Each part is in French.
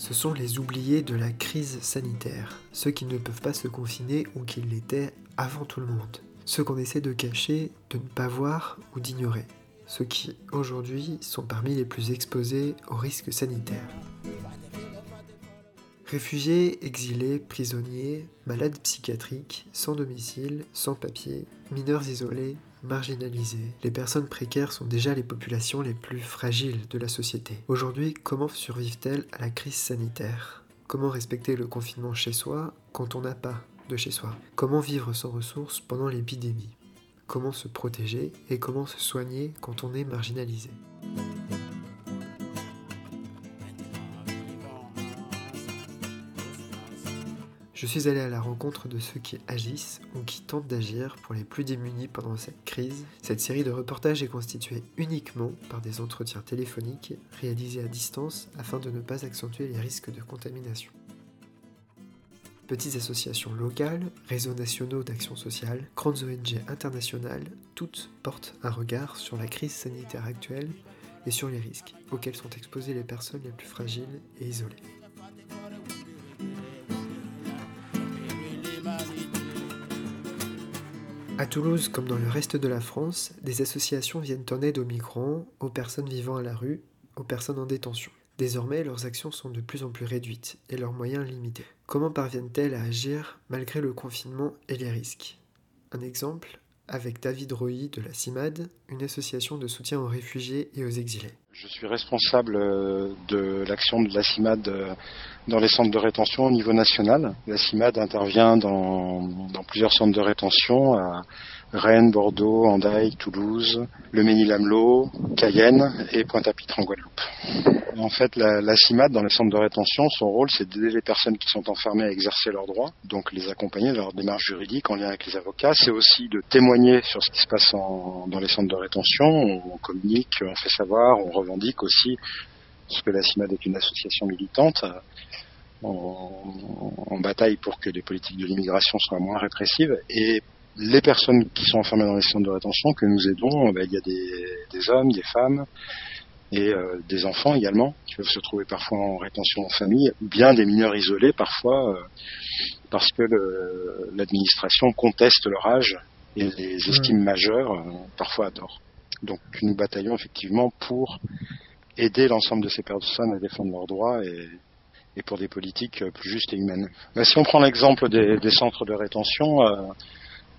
Ce sont les oubliés de la crise sanitaire, ceux qui ne peuvent pas se confiner ou qui l'étaient avant tout le monde, ceux qu'on essaie de cacher, de ne pas voir ou d'ignorer, ceux qui aujourd'hui sont parmi les plus exposés aux risques sanitaires. Réfugiés, exilés, prisonniers, malades psychiatriques, sans domicile, sans papier, mineurs isolés, marginalisés, les personnes précaires sont déjà les populations les plus fragiles de la société. Aujourd'hui, comment survivent-elles à la crise sanitaire? Comment respecter le confinement chez soi quand on n'a pas de chez soi? Comment vivre sans ressources pendant l'épidémie? Comment se protéger et comment se soigner quand on est marginalisé? Je suis allé à la rencontre de ceux qui agissent ou qui tentent d'agir pour les plus démunis pendant cette crise. Cette série de reportages est constituée uniquement par des entretiens téléphoniques réalisés à distance afin de ne pas accentuer les risques de contamination. Petites associations locales, réseaux nationaux d'action sociale, grandes ONG internationales, toutes portent un regard sur la crise sanitaire actuelle et sur les risques auxquels sont exposées les personnes les plus fragiles et isolées. À Toulouse, comme dans le reste de la France, des associations viennent en aide aux migrants, aux personnes vivant à la rue, aux personnes en détention. Désormais, leurs actions sont de plus en plus réduites et leurs moyens limités. Comment parviennent-elles à agir malgré le confinement et les risques? Un exemple avec David Roy de la CIMAD, une association de soutien aux réfugiés et aux exilés. Je suis responsable euh, de l'action de la CIMAD euh, dans les centres de rétention au niveau national. La CIMAD intervient dans, plusieurs centres de rétention à Rennes, Bordeaux, Andaille, Toulouse, Le Mesnil-Amelot, Cayenne et Pointe-à-Pitre en Guadeloupe. En fait, la, la, CIMAD dans les centres de rétention, son rôle, c'est d'aider les personnes qui sont enfermées à exercer leurs droits, donc les accompagner dans leur démarche juridique en lien avec les avocats. C'est aussi de témoigner sur ce qui se passe dans les centres de rétention. On, communique, on fait savoir, on revendique aussi, parce que la CIMAD est une association militante. En, bataille pour que les politiques de l'immigration soient moins répressives et les personnes qui sont enfermées dans les centres de rétention que nous aidons, ben, il y a des, des hommes, des femmes, et euh, des enfants également qui peuvent se trouver parfois en rétention en famille, ou bien des mineurs isolés parfois euh, parce que l'administration conteste leur âge et les estime majeurs, euh, parfois à tort. Donc nous bataillons effectivement pour aider l'ensemble de ces personnes à défendre leurs droits et, et pour des politiques plus justes et humaines. Mais si on prend l'exemple des, des, centres de rétention,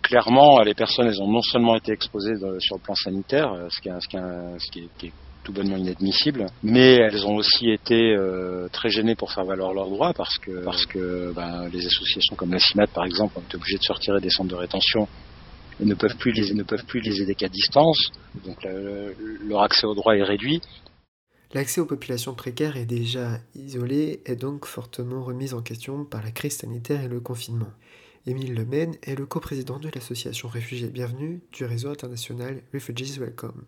clairement, les personnes, elles ont non seulement été exposées sur le plan sanitaire, ce qui est, est, est, est tout bonnement inadmissible, mais elles ont aussi été euh, très gênées pour faire valoir leurs droits parce que ben, les associations comme la CIMAT par exemple ont été obligées de sortir des centres de rétention et ne peuvent plus les ne peuvent plus les aider qu'à distance, donc leur accès aux droits est réduit. L'accès aux populations précaires et déjà isolées est donc fortement remis en question par la crise sanitaire et le confinement. Émile Lemaine est le coprésident de l'association Réfugiés Bienvenue du réseau international Refugees Welcome.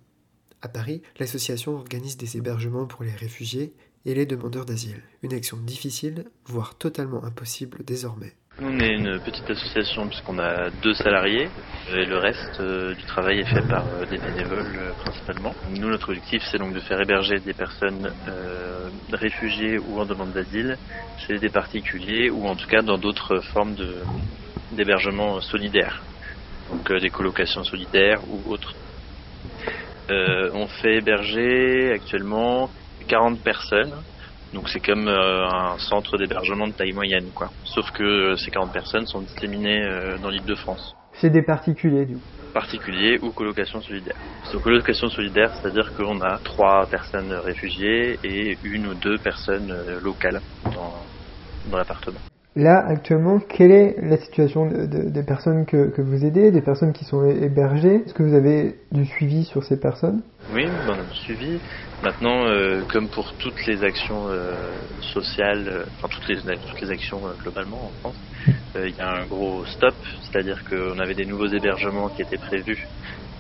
À Paris, l'association organise des hébergements pour les réfugiés et les demandeurs d'asile. Une action difficile, voire totalement impossible désormais. Nous, on est une petite association puisqu'on a deux salariés et le reste euh, du travail est fait par euh, des bénévoles euh, principalement. Nous, notre objectif, c'est donc de faire héberger des personnes réfugiées ou en demande d'asile chez des particuliers ou en tout cas dans d'autres formes d'hébergement solidaire, donc des colocations solidaires ou autres. Euh, on fait héberger actuellement 40 personnes. Donc c'est comme euh, un centre d'hébergement de taille moyenne, quoi. Sauf que euh, ces 40 personnes sont disséminées dans l'île de France. C'est des particuliers, du coup. Particuliers ou colocation solidaire. C'est colocation solidaire, c'est-à-dire qu'on a trois personnes réfugiées et une ou deux personnes locales dans l'appartement. Là, actuellement, quelle est la situation des personnes que, vous aidez, des personnes qui sont hébergées? Est-ce que vous avez du suivi sur ces personnes? Oui, on a du suivi. Maintenant, euh, comme pour toutes les actions euh, sociales, euh, enfin toutes les, toutes les actions globalement en France, il y a un gros stop, c'est-à-dire qu'on avait des nouveaux hébergements qui étaient prévus,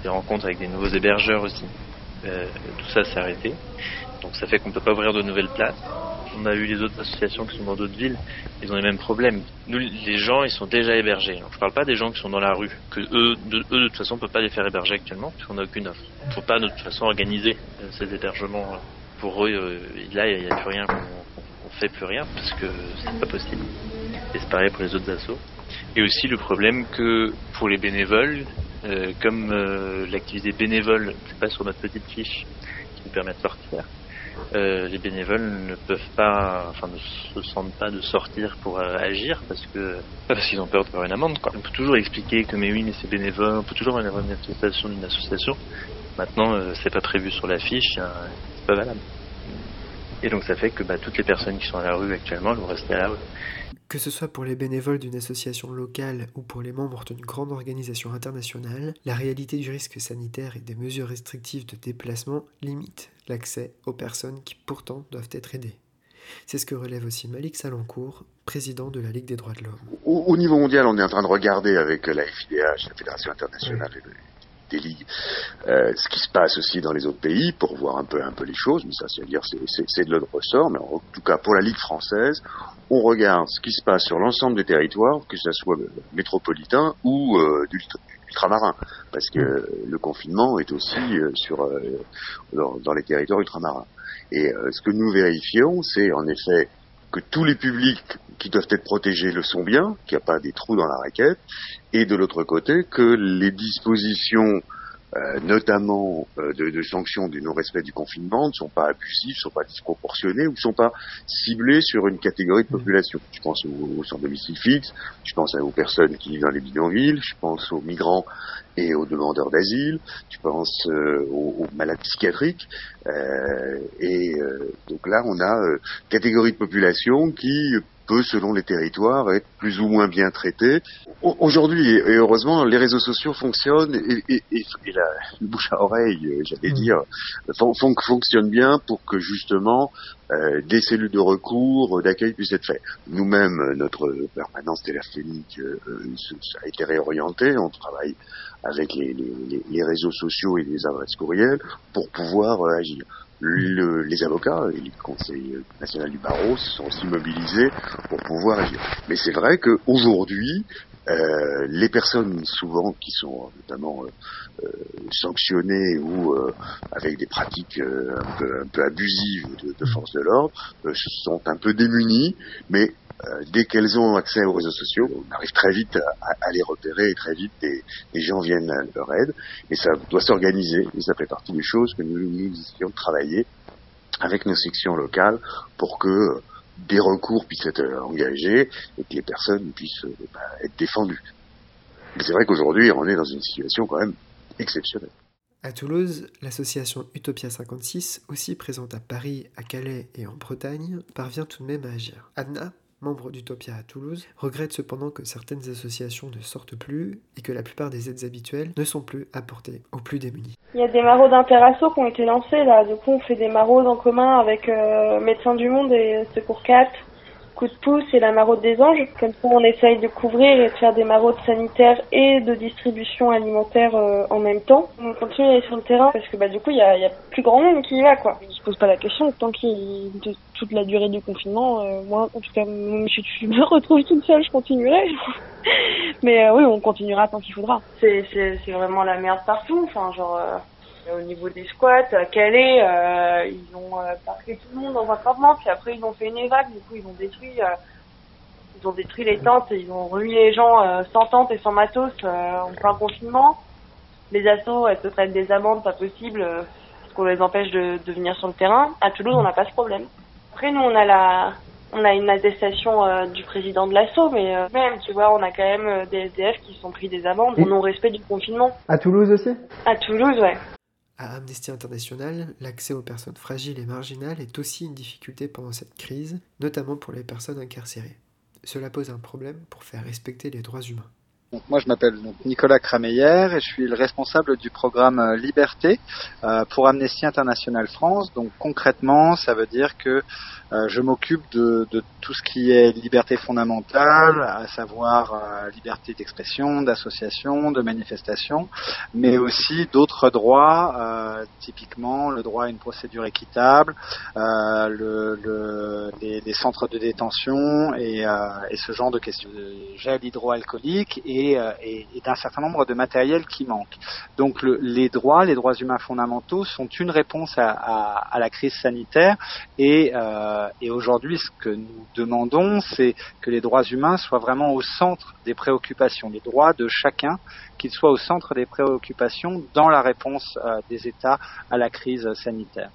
des rencontres avec des nouveaux hébergeurs aussi. tout ça s'est arrêté. Donc ça fait qu'on ne peut pas ouvrir de nouvelles places on a eu les autres associations qui sont dans d'autres villes, ils ont les mêmes problèmes. Nous, les gens, ils sont déjà hébergés. Je je parle pas des gens qui sont dans la rue, que eux, de, toute façon, on peut pas les faire héberger actuellement, puisqu'on n'a aucune offre. Il ne faut pas, de toute façon, organiser euh, ces hébergements. Pour eux, euh, là, il n'y a, plus rien qu'on fait plus rien parce que c'est pas possible. Et c'est pareil pour les autres assos. Et aussi le problème que pour les bénévoles, euh, comme euh, l'activité bénévole, c'est pas sur notre petite fiche qui nous permet de sortir, euh, les bénévoles ne peuvent pas, enfin ne se sentent pas de sortir pour euh, agir parce que parce qu'ils ont peur de faire une amende. Quoi. On peut toujours expliquer que mais oui mais c'est bénévole, on peut toujours avoir une manifestation d'une association. Maintenant euh, c'est pas prévu sur la fiche, hein, c'est pas valable. Et donc ça fait que bah, toutes les personnes qui sont à la rue actuellement vont rester à la rue. Que ce soit pour les bénévoles d'une association locale ou pour les membres d'une grande organisation internationale, la réalité du risque sanitaire et des mesures restrictives de déplacement limite l'accès aux personnes qui pourtant doivent être aidées. C'est ce que relève aussi Malik Salancourt, président de la Ligue des droits de l'homme. Au, au, niveau mondial, on est en train de regarder avec la FIDH, la Fédération internationale oui. Des ligues, euh, ce qui se passe aussi dans les autres pays pour voir un peu un peu les choses. Mais ça, c'est dire c'est de notre ressort. Mais en tout cas, pour la Ligue française, on regarde ce qui se passe sur l'ensemble des territoires, que ce soit métropolitain ou euh, ultramarin, parce que le confinement est aussi euh, sur euh, dans, les territoires ultramarins. Et euh, ce que nous vérifions, c'est en effet que tous les publics qui doivent être protégés le sont bien, qu'il n'y a pas des trous dans la raquette, et de l'autre côté que les dispositions euh, notamment euh, de, de, sanctions du non-respect du confinement, ne sont pas abusives, ne sont pas disproportionnées ou ne sont pas ciblées sur une catégorie de population. Je pense aux, aux sans domicile fixe, je pense aux personnes qui vivent dans les bidonvilles, je pense aux migrants et aux demandeurs d'asile, je pense euh, aux, aux, malades psychiatriques. Euh, et donc là, on a catégorie de population qui peut, selon les territoires, être plus ou moins bien traité. Aujourd'hui, et heureusement, les réseaux sociaux fonctionnent et, et, et, et la bouche à oreille, j'allais dire, fon, fon, fonctionne bien pour que justement euh, des cellules de recours, d'accueil puissent être faites. Nous-mêmes, notre permanence téléphonique euh, a été réorientée. On travaille avec les, les, les, réseaux sociaux et les adresses courriels pour pouvoir euh, agir. Le, les avocats et le Conseil national du barreau se sont aussi mobilisés pour pouvoir agir. Mais c'est vrai qu'aujourd'hui, euh, les personnes souvent qui sont notamment euh, sanctionnées ou euh, avec des pratiques un peu, un, peu, abusives de, de force de l'ordre sont un peu démunies, mais dès qu'elles ont accès aux réseaux sociaux, on arrive très vite à, les repérer et très vite les, gens viennent leur aide. Et ça doit s'organiser et ça fait partie des choses que nous, nous essayons de travailler avec nos sections locales pour que des recours puissent être engagés et que les personnes puissent bah, être défendues. Mais c'est vrai qu'aujourd'hui, on est dans une situation quand même exceptionnelle. À Toulouse, l'association Utopia 56, aussi présente à Paris, à Calais et en Bretagne, parvient tout de même à agir. Adna, membre d'Utopia à Toulouse, regrette cependant que certaines associations ne sortent plus et que la plupart des aides habituelles ne sont plus apportées aux plus démunis. Il y a des maraudes interasso qui ont été lancés là, du coup on fait des maraudes en commun avec euh, Médecins du Monde et Secours 4, Coup de pouce et la maraude des anges. Comme ça on essaye de couvrir et de faire des maraudes sanitaires et de distribution alimentaire euh, en même temps. On continue à aller sur le terrain parce que bah du coup il y a, y a, plus grand monde qui y va quoi. Je se pose pas la question tant qu'il de toute la durée du confinement, euh, moi en tout cas je, je, me retrouve toute seule, je continuerai. Mais euh, oui on continuera tant qu'il faudra. C'est c'est vraiment la merde partout. Enfin genre au niveau des squats, à Calais, euh, ils ont euh, parqué tout le monde dans un campement, puis après ils ont fait une évac, du coup ils ont détruit, euh, ils ont détruit les tentes, ils ont remis les gens euh, sans tente et sans matos en plein confinement. Les assos, elles se prennent des amendes pas possibles parce qu'on les empêche de, de, venir sur le terrain. À Toulouse, on n'a pas ce problème. Après, nous, on a la, on a une attestation euh, du président de l'assaut, mais euh, même, tu vois, on a quand même euh, des SDF qui sont pris des amendes au non-respect du confinement. À Toulouse aussi? À Toulouse, ouais. À Amnesty International, l'accès aux personnes fragiles et marginales est aussi une difficulté pendant cette crise, notamment pour les personnes incarcérées. Cela pose un problème pour faire respecter les droits humains. Donc moi je m'appelle Nicolas Crameyer et je suis le responsable du programme Liberté euh, pour Amnesty International France. Donc concrètement, ça veut dire que euh, je m'occupe de, de, tout ce qui est liberté fondamentale, à savoir euh, liberté d'expression, d'association, de manifestation, mais aussi d'autres droits, euh, typiquement le droit à une procédure équitable, le, le, les, les, centres de détention et, et, ce genre de questions. Gel hydroalcoolique et et, et, d'un certain nombre de matériels qui manquent. Donc le, les droits, les droits humains fondamentaux sont une réponse à, la crise sanitaire et, et aujourd'hui ce que nous demandons, c'est que les droits humains soient vraiment au centre des préoccupations, les droits de chacun, qu'ils soient au centre des préoccupations dans la réponse des États à la crise sanitaire.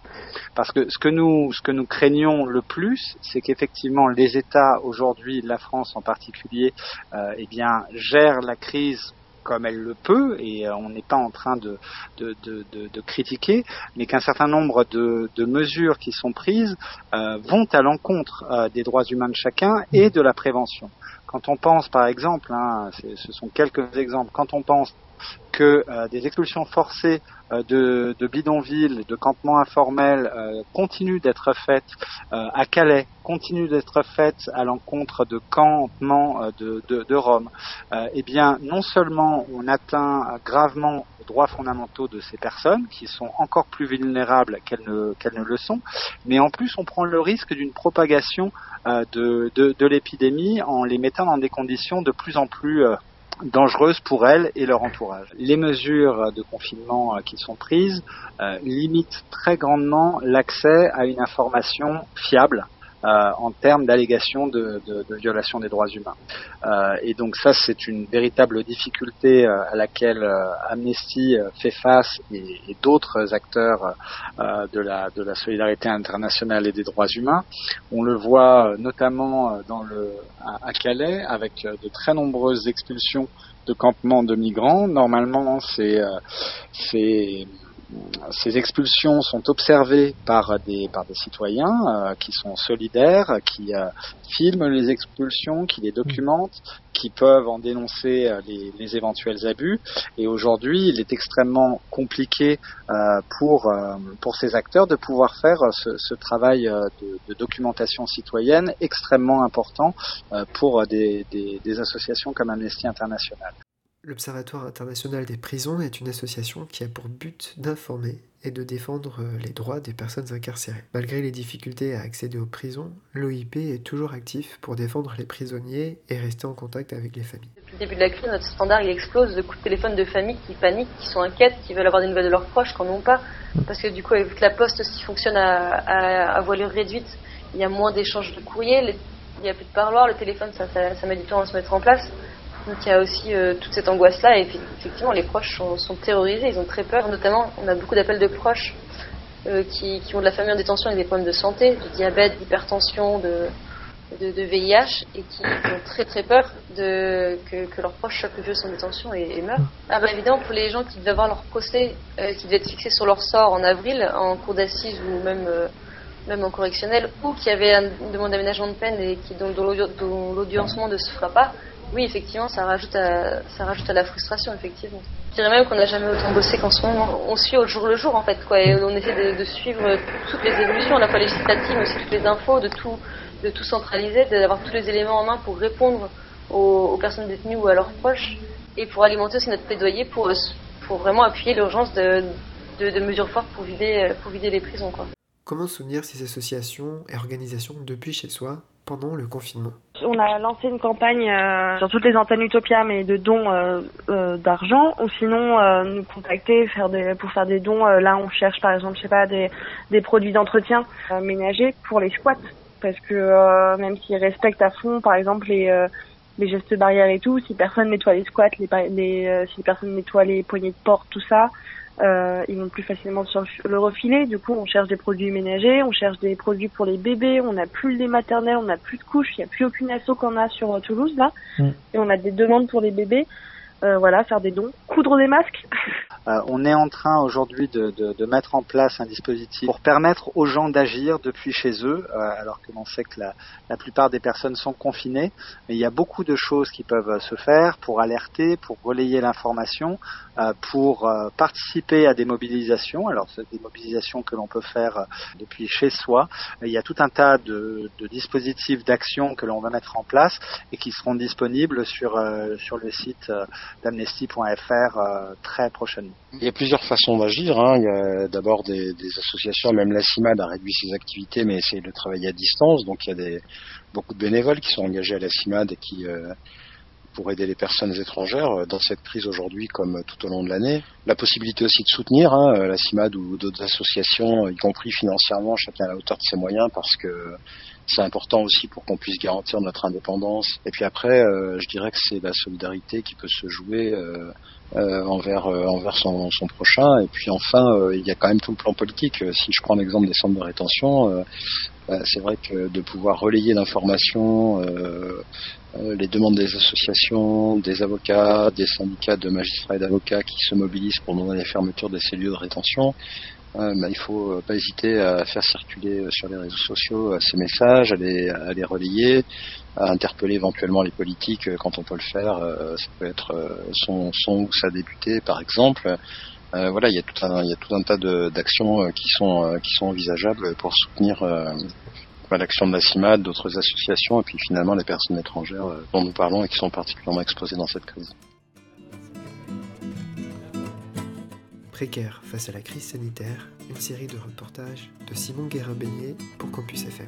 Parce que ce que nous, ce que nous craignons le plus, c'est qu'effectivement les États aujourd'hui, la France en particulier, euh, eh bien, gèrent la crise comme elle le peut, et euh, on n'est pas en train de, de, de, critiquer, mais qu'un certain nombre de, mesures qui sont prises euh, vont à l'encontre euh, des droits humains de chacun et de la prévention. Quand on pense, par exemple, hein, ce sont quelques exemples, quand on pense que des expulsions forcées de, de, bidonvilles, de campements informels euh, continuent d'être faites à Calais, continuent d'être faites à l'encontre de campements de, de, de Rome, eh bien, non seulement on atteint gravement les droits fondamentaux de ces personnes, qui sont encore plus vulnérables qu'elles ne, qu'elles ne le sont, mais en plus on prend le risque d'une propagation de, de l'épidémie en les mettant dans des conditions de plus en plus dangereuses pour elles et leur entourage. Les mesures de confinement euh, qui sont prises euh, limitent très grandement l'accès à une information fiable euh, en termes d'allégations de, de, de, violation des droits humains. Euh, et donc ça, c'est une véritable difficulté euh, à laquelle euh, Amnesty fait face et, et d'autres acteurs de, la, de la solidarité internationale et des droits humains. On le voit notamment dans le, à, à Calais avec de très nombreuses expulsions de campements de migrants. Normalement, c'est ces expulsions sont observées par des, par des citoyens euh, qui sont solidaires, qui euh, filment les expulsions, qui les documentent, qui peuvent en dénoncer euh, les, les, éventuels abus. Et aujourd'hui, il est extrêmement compliqué pour, pour ces acteurs de pouvoir faire ce, ce travail de, de, documentation citoyenne extrêmement important pour des, des, des associations comme Amnesty International. L'Observatoire international des prisons est une association qui a pour but d'informer et de défendre euh, les droits des personnes incarcérées. Malgré les difficultés à accéder aux prisons, l'OIP est toujours actif pour défendre les prisonniers et rester en contact avec les familles. Depuis le début de la crise, notre standard il explose de coups de téléphone de familles qui paniquent, qui sont inquiètes, qui veulent avoir des nouvelles de leurs proches, qui n'en ont pas. Parce que du coup, vu que la poste fonctionne à, à, voilure réduite, il y a moins d'échanges de courriers, il n'y a plus de parloir, le téléphone ça met du temps à se mettre en place. Donc il y a aussi euh, toute cette angoisse-là et effectivement les proches sont, terrorisés, ils ont très peur. Notamment, on a beaucoup d'appels de proches euh, qui, ont de la famille en détention avec des problèmes de santé, de diabète, d'hypertension, de, de, VIH et qui, ont très très peur de, que, leurs proches chopent le virus en détention et, meurent. Ah bah évidemment pour les gens qui devaient avoir leur procès, euh, qui devaient être fixés sur leur sort en avril en cour d'assises ou même même en correctionnel, ou qui avaient une demande d'aménagement de peine et qui dont, dont l'audiencement ne se fera pas, oui, effectivement, ça rajoute à, ça rajoute à la frustration, effectivement. Je dirais même qu'on n'a jamais autant bossé qu'en ce moment. On suit au jour le jour, en fait, quoi, et on essaie de, suivre toutes les évolutions, à la fois législatives, mais aussi toutes les infos, de tout, de tout centraliser, d'avoir tous les éléments en main pour répondre aux, aux, personnes détenues ou à leurs proches, et pour alimenter aussi notre plaidoyer pour, pour vraiment appuyer l'urgence de, de, de, mesures fortes pour vider, pour vider les prisons, quoi. Comment soutenir ces associations et organisations depuis chez soi pendant le confinement On a lancé une campagne euh, sur toutes les antennes Utopia, mais de dons euh, euh, d'argent, ou sinon nous contacter pour faire des dons. Là, on cherche par exemple, je sais pas, des, des produits d'entretien ménagers pour les squats, parce que même s'ils respectent à fond, par exemple, les les gestes barrières et tout, si personne nettoie les squats, si personne nettoie les poignées de porte, tout ça, euh, ils vont plus facilement sur le refiler. Du coup, on cherche des produits ménagers, on cherche des produits pour les bébés, on n'a plus le lait maternel, on n'a plus de couches, il n'y a plus aucune asso qu'on a sur euh, Toulouse là. Mm. Et on a des demandes pour les bébés. Euh, voilà, faire des dons, coudre des masques. euh, on est en train aujourd'hui de, de, de, mettre en place un dispositif pour permettre aux gens d'agir depuis chez eux, euh, alors que l'on sait que la, la, plupart des personnes sont confinées. Mais il y a beaucoup de choses qui peuvent se faire pour alerter, pour relayer l'information, euh, pour euh, participer à des mobilisations. Alors, c'est des mobilisations que l'on peut faire depuis chez soi. Il y a tout un tas de, de dispositifs d'action que l'on va mettre en place et qui seront disponibles sur, sur le site d'amnesty.fr euh, très prochainement. Il y a plusieurs façons d'agir. Hein. Il y a d'abord des, associations, même la CIMAD a réduit ses activités, mais essaye de travailler à distance. Donc il y a beaucoup de bénévoles qui sont engagés à la CIMAD et qui, euh, pour aider les personnes étrangères dans cette crise aujourd'hui comme tout au long de l'année. La possibilité aussi de soutenir hein, la CIMAD ou d'autres associations, y compris financièrement, chacun à la hauteur de ses moyens, parce que c'est important aussi pour qu'on puisse garantir notre indépendance. Et puis après, euh, je dirais que c'est la solidarité qui peut se jouer euh, euh, envers envers son, son, prochain. Et puis enfin, il y a quand même tout le plan politique. Si je prends l'exemple des centres de rétention, c'est vrai que de pouvoir relayer l'information, les demandes des associations, des avocats, des syndicats de magistrats et d'avocats qui se mobilisent pour demander la fermeture de ces lieux de rétention, bah, il faut euh, pas hésiter à faire circuler euh, sur les réseaux sociaux euh, ces messages, à les, à les relayer, à interpeller éventuellement les politiques quand on peut le faire. ça peut être son, son ou sa députée, par exemple. Euh, voilà, il y a tout un, il y a tout un tas d'actions qui sont qui sont envisageables pour soutenir euh, l'action de la CIMAD, d'autres associations, et puis finalement les personnes étrangères dont nous parlons et qui sont particulièrement exposées dans cette crise. Précaire face à la crise sanitaire, une série de reportages de Simon Guérin-Beignet pour Campus FM.